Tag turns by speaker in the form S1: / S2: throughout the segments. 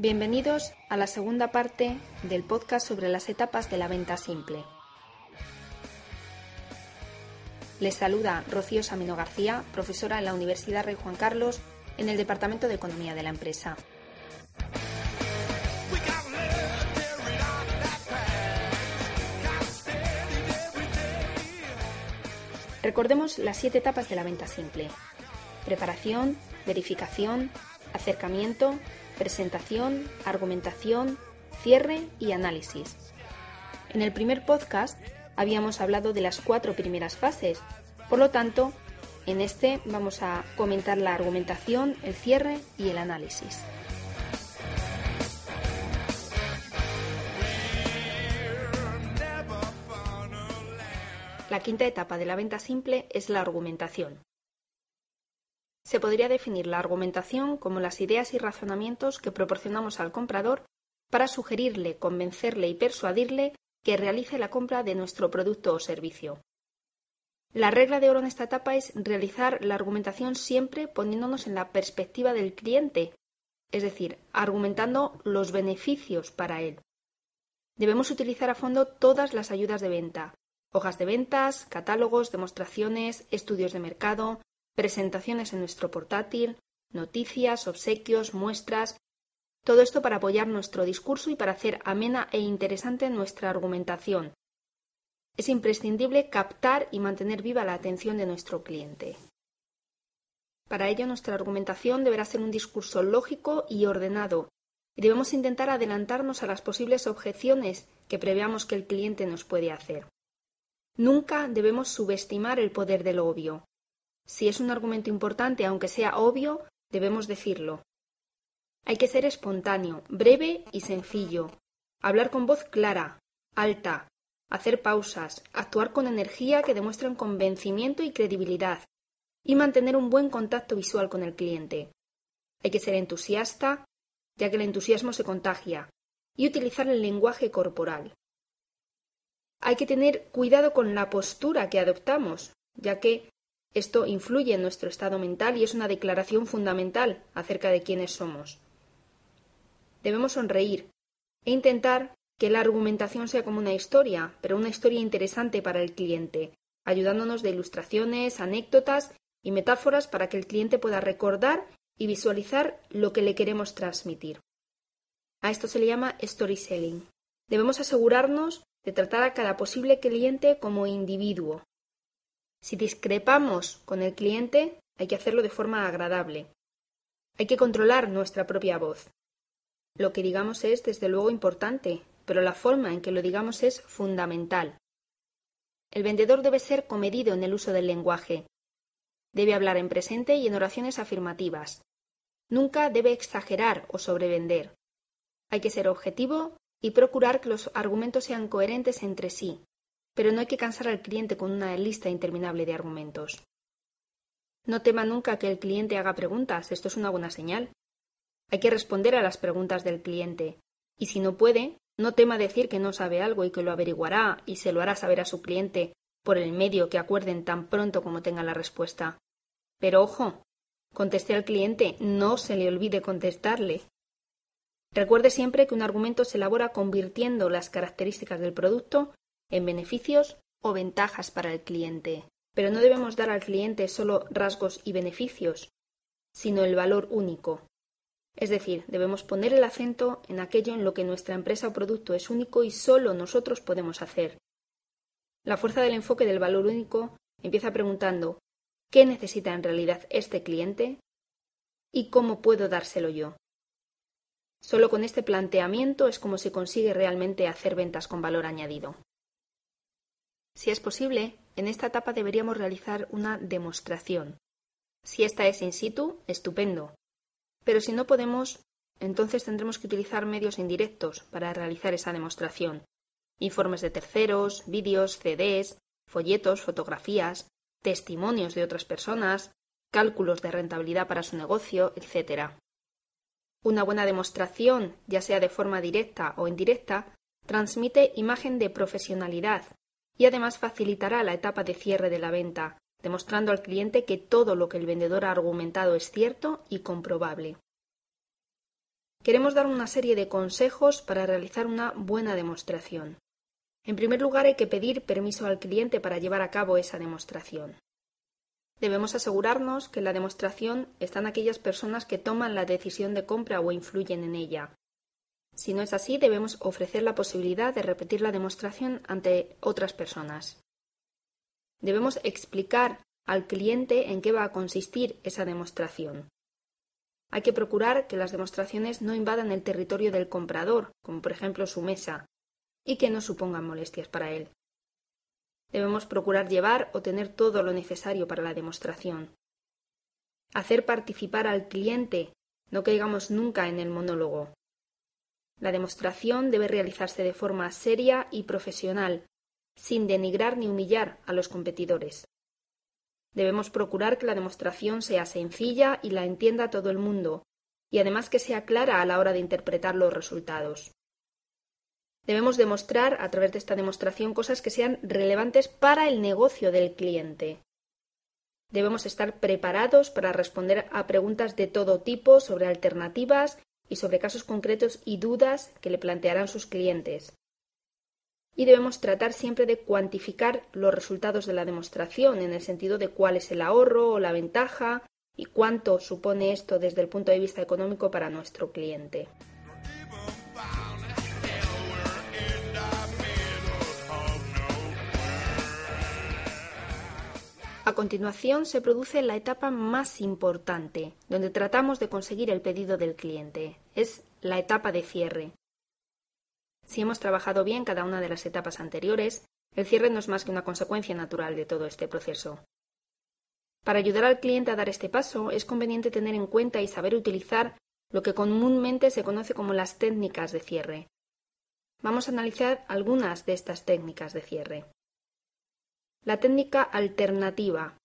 S1: Bienvenidos a la segunda parte del podcast sobre las etapas de la venta simple. Les saluda Rocío Samino García, profesora en la Universidad Rey Juan Carlos en el Departamento de Economía de la empresa. Recordemos las siete etapas de la venta simple. Preparación, verificación, acercamiento, presentación, argumentación, cierre y análisis. En el primer podcast habíamos hablado de las cuatro primeras fases, por lo tanto, en este vamos a comentar la argumentación, el cierre y el análisis. La quinta etapa de la venta simple es la argumentación. Se podría definir la argumentación como las ideas y razonamientos que proporcionamos al comprador para sugerirle, convencerle y persuadirle que realice la compra de nuestro producto o servicio. La regla de oro en esta etapa es realizar la argumentación siempre poniéndonos en la perspectiva del cliente, es decir, argumentando los beneficios para él. Debemos utilizar a fondo todas las ayudas de venta, hojas de ventas, catálogos, demostraciones, estudios de mercado, presentaciones en nuestro portátil, noticias, obsequios, muestras, todo esto para apoyar nuestro discurso y para hacer amena e interesante nuestra argumentación. Es imprescindible captar y mantener viva la atención de nuestro cliente. Para ello, nuestra argumentación deberá ser un discurso lógico y ordenado, y debemos intentar adelantarnos a las posibles objeciones que preveamos que el cliente nos puede hacer. Nunca debemos subestimar el poder del obvio. Si es un argumento importante, aunque sea obvio, debemos decirlo. Hay que ser espontáneo, breve y sencillo. Hablar con voz clara, alta, hacer pausas, actuar con energía que demuestren convencimiento y credibilidad, y mantener un buen contacto visual con el cliente. Hay que ser entusiasta, ya que el entusiasmo se contagia, y utilizar el lenguaje corporal. Hay que tener cuidado con la postura que adoptamos, ya que esto influye en nuestro estado mental y es una declaración fundamental acerca de quiénes somos. Debemos sonreír e intentar que la argumentación sea como una historia, pero una historia interesante para el cliente, ayudándonos de ilustraciones, anécdotas y metáforas para que el cliente pueda recordar y visualizar lo que le queremos transmitir. A esto se le llama storytelling. Debemos asegurarnos de tratar a cada posible cliente como individuo, si discrepamos con el cliente, hay que hacerlo de forma agradable. Hay que controlar nuestra propia voz. Lo que digamos es, desde luego, importante, pero la forma en que lo digamos es fundamental. El vendedor debe ser comedido en el uso del lenguaje. Debe hablar en presente y en oraciones afirmativas. Nunca debe exagerar o sobrevender. Hay que ser objetivo y procurar que los argumentos sean coherentes entre sí, pero no hay que cansar al cliente con una lista interminable de argumentos. No tema nunca que el cliente haga preguntas, esto es una buena señal. Hay que responder a las preguntas del cliente, y si no puede, no tema decir que no sabe algo y que lo averiguará y se lo hará saber a su cliente por el medio que acuerden tan pronto como tenga la respuesta. Pero ojo, conteste al cliente, no se le olvide contestarle. Recuerde siempre que un argumento se elabora convirtiendo las características del producto en beneficios o ventajas para el cliente. Pero no debemos dar al cliente solo rasgos y beneficios, sino el valor único. Es decir, debemos poner el acento en aquello en lo que nuestra empresa o producto es único y solo nosotros podemos hacer. La fuerza del enfoque del valor único empieza preguntando ¿qué necesita en realidad este cliente? ¿Y cómo puedo dárselo yo? Solo con este planteamiento es como se consigue realmente hacer ventas con valor añadido. Si es posible, en esta etapa deberíamos realizar una demostración. Si esta es in situ, estupendo. Pero si no podemos, entonces tendremos que utilizar medios indirectos para realizar esa demostración. informes de terceros, vídeos, CDs, folletos, fotografías, testimonios de otras personas, cálculos de rentabilidad para su negocio, etc. Una buena demostración, ya sea de forma directa o indirecta, transmite imagen de profesionalidad y además facilitará la etapa de cierre de la venta, demostrando al cliente que todo lo que el vendedor ha argumentado es cierto y comprobable. Queremos dar una serie de consejos para realizar una buena demostración. En primer lugar, hay que pedir permiso al cliente para llevar a cabo esa demostración. Debemos asegurarnos que en la demostración están aquellas personas que toman la decisión de compra o influyen en ella. Si no es así, debemos ofrecer la posibilidad de repetir la demostración ante otras personas. Debemos explicar al cliente en qué va a consistir esa demostración. Hay que procurar que las demostraciones no invadan el territorio del comprador, como por ejemplo su mesa, y que no supongan molestias para él. Debemos procurar llevar o tener todo lo necesario para la demostración. Hacer participar al cliente, no caigamos nunca en el monólogo. La demostración debe realizarse de forma seria y profesional, sin denigrar ni humillar a los competidores. Debemos procurar que la demostración sea sencilla y la entienda todo el mundo, y además que sea clara a la hora de interpretar los resultados. Debemos demostrar a través de esta demostración cosas que sean relevantes para el negocio del cliente. Debemos estar preparados para responder a preguntas de todo tipo sobre alternativas y sobre casos concretos y dudas que le plantearán sus clientes y debemos tratar siempre de cuantificar los resultados de la demostración en el sentido de cuál es el ahorro o la ventaja y cuánto supone esto desde el punto de vista económico para nuestro cliente. A continuación se produce la etapa más importante, donde tratamos de conseguir el pedido del cliente. Es la etapa de cierre. Si hemos trabajado bien cada una de las etapas anteriores, el cierre no es más que una consecuencia natural de todo este proceso. Para ayudar al cliente a dar este paso, es conveniente tener en cuenta y saber utilizar lo que comúnmente se conoce como las técnicas de cierre. Vamos a analizar algunas de estas técnicas de cierre. La técnica alternativa.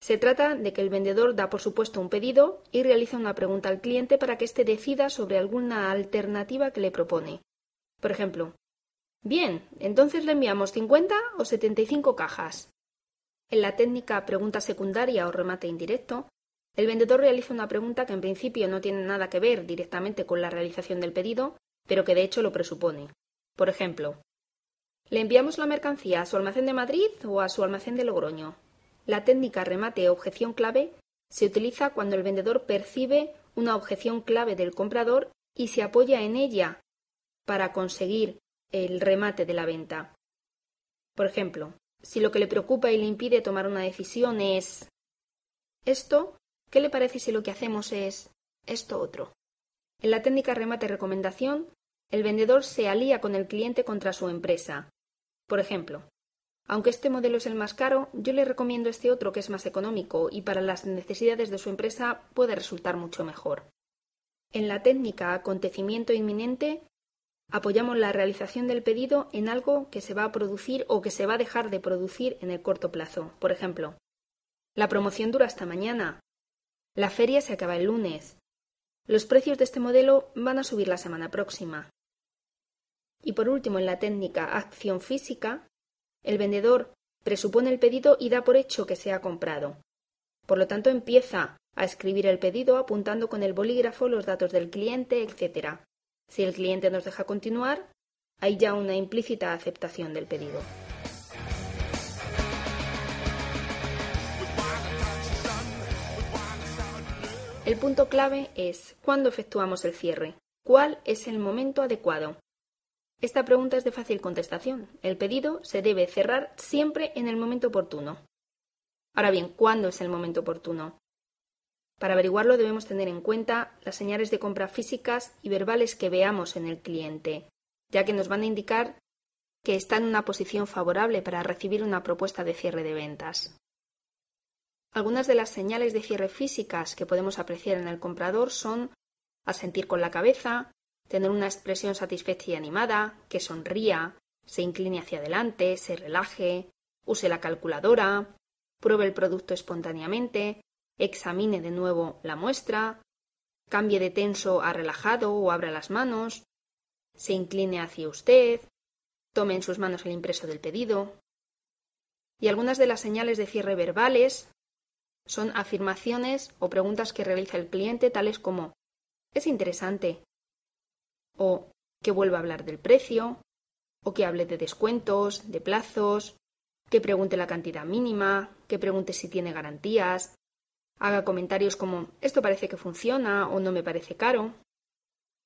S1: Se trata de que el vendedor da por supuesto un pedido y realiza una pregunta al cliente para que éste decida sobre alguna alternativa que le propone. Por ejemplo, bien, entonces le enviamos 50 o 75 cajas. En la técnica pregunta secundaria o remate indirecto, el vendedor realiza una pregunta que en principio no tiene nada que ver directamente con la realización del pedido, pero que de hecho lo presupone. Por ejemplo, ¿le enviamos la mercancía a su almacén de Madrid o a su almacén de Logroño? La técnica remate objeción clave se utiliza cuando el vendedor percibe una objeción clave del comprador y se apoya en ella para conseguir el remate de la venta. Por ejemplo, si lo que le preocupa y le impide tomar una decisión es esto, ¿qué le parece si lo que hacemos es esto otro? En la técnica remate recomendación, el vendedor se alía con el cliente contra su empresa. Por ejemplo, aunque este modelo es el más caro, yo le recomiendo este otro que es más económico y para las necesidades de su empresa puede resultar mucho mejor. En la técnica acontecimiento inminente, apoyamos la realización del pedido en algo que se va a producir o que se va a dejar de producir en el corto plazo. Por ejemplo, la promoción dura hasta mañana. La feria se acaba el lunes. Los precios de este modelo van a subir la semana próxima. Y por último, en la técnica acción física, el vendedor presupone el pedido y da por hecho que se ha comprado. Por lo tanto, empieza a escribir el pedido apuntando con el bolígrafo los datos del cliente, etc. Si el cliente nos deja continuar, hay ya una implícita aceptación del pedido. El punto clave es ¿cuándo efectuamos el cierre? ¿Cuál es el momento adecuado? Esta pregunta es de fácil contestación. El pedido se debe cerrar siempre en el momento oportuno. Ahora bien, ¿cuándo es el momento oportuno? Para averiguarlo debemos tener en cuenta las señales de compra físicas y verbales que veamos en el cliente, ya que nos van a indicar que está en una posición favorable para recibir una propuesta de cierre de ventas. Algunas de las señales de cierre físicas que podemos apreciar en el comprador son asentir con la cabeza, tener una expresión satisfecha y animada, que sonría, se incline hacia adelante, se relaje, use la calculadora, pruebe el producto espontáneamente, examine de nuevo la muestra, cambie de tenso a relajado o abra las manos, se incline hacia usted, tome en sus manos el impreso del pedido. Y algunas de las señales de cierre verbales son afirmaciones o preguntas que realiza el cliente tales como es interesante o que vuelva a hablar del precio o que hable de descuentos, de plazos, que pregunte la cantidad mínima, que pregunte si tiene garantías, haga comentarios como esto parece que funciona o no me parece caro,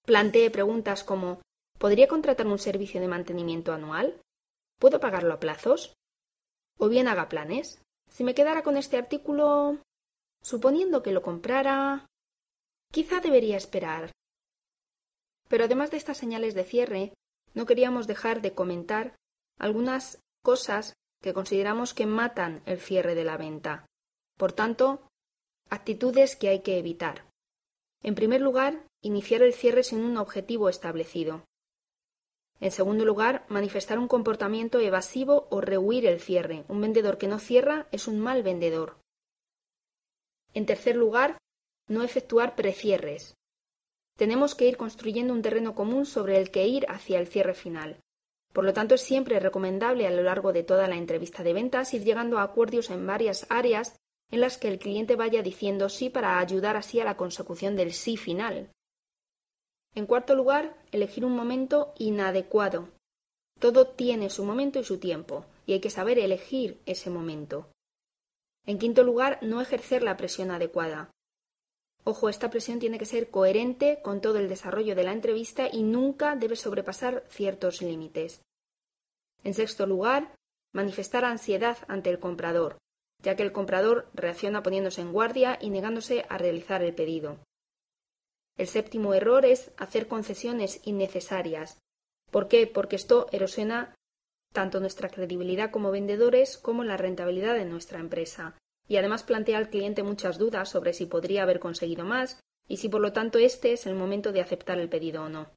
S1: plantee preguntas como ¿podría contratar un servicio de mantenimiento anual? ¿Puedo pagarlo a plazos? O bien haga planes. Si me quedara con este artículo, suponiendo que lo comprara, quizá debería esperar. Pero además de estas señales de cierre, no queríamos dejar de comentar algunas cosas que consideramos que matan el cierre de la venta. Por tanto, actitudes que hay que evitar. En primer lugar, iniciar el cierre sin un objetivo establecido. En segundo lugar, manifestar un comportamiento evasivo o rehuir el cierre. Un vendedor que no cierra es un mal vendedor. En tercer lugar, no efectuar precierres. Tenemos que ir construyendo un terreno común sobre el que ir hacia el cierre final. Por lo tanto, es siempre recomendable a lo largo de toda la entrevista de ventas ir llegando a acuerdos en varias áreas en las que el cliente vaya diciendo sí para ayudar así a la consecución del sí final. En cuarto lugar, elegir un momento inadecuado. Todo tiene su momento y su tiempo, y hay que saber elegir ese momento. En quinto lugar, no ejercer la presión adecuada. Ojo, esta presión tiene que ser coherente con todo el desarrollo de la entrevista y nunca debe sobrepasar ciertos límites. En sexto lugar, manifestar ansiedad ante el comprador, ya que el comprador reacciona poniéndose en guardia y negándose a realizar el pedido. El séptimo error es hacer concesiones innecesarias. ¿Por qué? Porque esto erosiona tanto nuestra credibilidad como vendedores como la rentabilidad de nuestra empresa y además plantea al cliente muchas dudas sobre si podría haber conseguido más y si por lo tanto este es el momento de aceptar el pedido o no.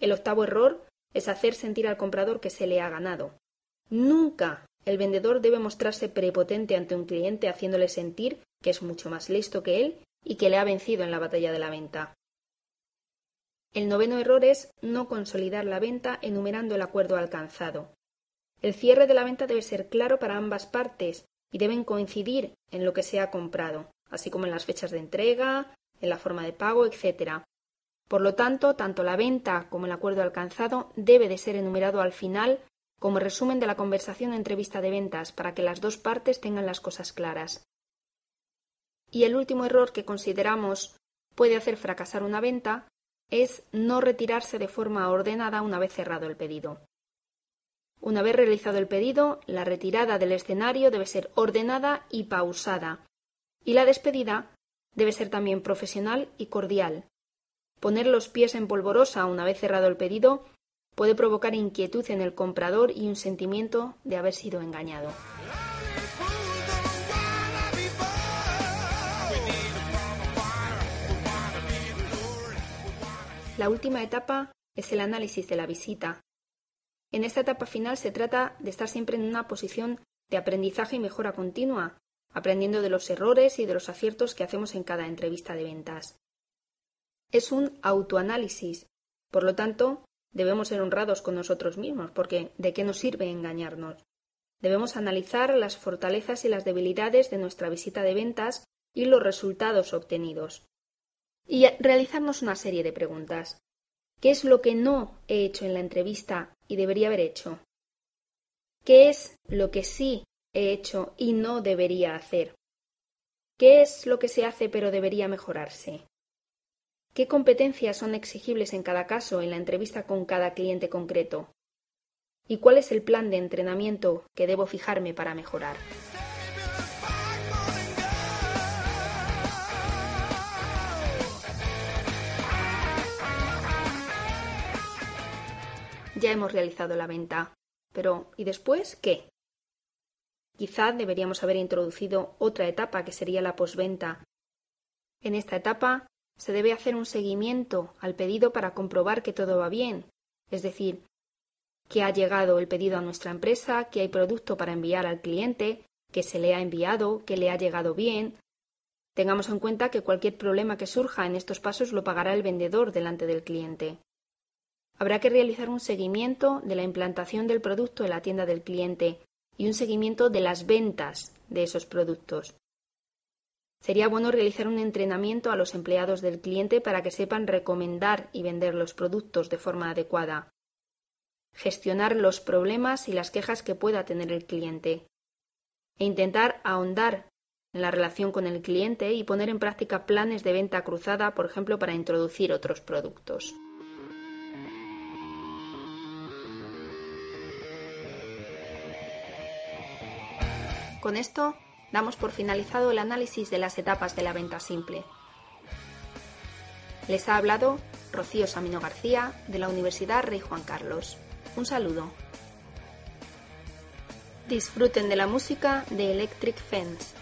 S1: El octavo error es hacer sentir al comprador que se le ha ganado. Nunca el vendedor debe mostrarse prepotente ante un cliente haciéndole sentir que es mucho más listo que él y que le ha vencido en la batalla de la venta. El noveno error es no consolidar la venta enumerando el acuerdo alcanzado. El cierre de la venta debe ser claro para ambas partes y deben coincidir en lo que se ha comprado, así como en las fechas de entrega, en la forma de pago, etc. Por lo tanto, tanto la venta como el acuerdo alcanzado debe de ser enumerado al final como resumen de la conversación entrevista de ventas para que las dos partes tengan las cosas claras. Y el último error que consideramos puede hacer fracasar una venta es no retirarse de forma ordenada una vez cerrado el pedido. Una vez realizado el pedido, la retirada del escenario debe ser ordenada y pausada, y la despedida debe ser también profesional y cordial. Poner los pies en polvorosa una vez cerrado el pedido puede provocar inquietud en el comprador y un sentimiento de haber sido engañado. La última etapa es el análisis de la visita, en esta etapa final se trata de estar siempre en una posición de aprendizaje y mejora continua, aprendiendo de los errores y de los aciertos que hacemos en cada entrevista de ventas. Es un autoanálisis, por lo tanto, debemos ser honrados con nosotros mismos, porque ¿de qué nos sirve engañarnos? Debemos analizar las fortalezas y las debilidades de nuestra visita de ventas y los resultados obtenidos. Y realizarnos una serie de preguntas. ¿Qué es lo que no he hecho en la entrevista y debería haber hecho? ¿Qué es lo que sí he hecho y no debería hacer? ¿Qué es lo que se hace pero debería mejorarse? ¿Qué competencias son exigibles en cada caso en la entrevista con cada cliente concreto? ¿Y cuál es el plan de entrenamiento que debo fijarme para mejorar? Ya hemos realizado la venta. Pero ¿y después qué? Quizá deberíamos haber introducido otra etapa que sería la posventa. En esta etapa se debe hacer un seguimiento al pedido para comprobar que todo va bien. Es decir, que ha llegado el pedido a nuestra empresa, que hay producto para enviar al cliente, que se le ha enviado, que le ha llegado bien. Tengamos en cuenta que cualquier problema que surja en estos pasos lo pagará el vendedor delante del cliente. Habrá que realizar un seguimiento de la implantación del producto en la tienda del cliente y un seguimiento de las ventas de esos productos. Sería bueno realizar un entrenamiento a los empleados del cliente para que sepan recomendar y vender los productos de forma adecuada gestionar los problemas y las quejas que pueda tener el cliente e intentar ahondar en la relación con el cliente y poner en práctica planes de venta cruzada, por ejemplo, para introducir otros productos. Con esto damos por finalizado el análisis de las etapas de la venta simple. Les ha hablado Rocío Samino García de la Universidad Rey Juan Carlos. Un saludo. Disfruten de la música de Electric Fence.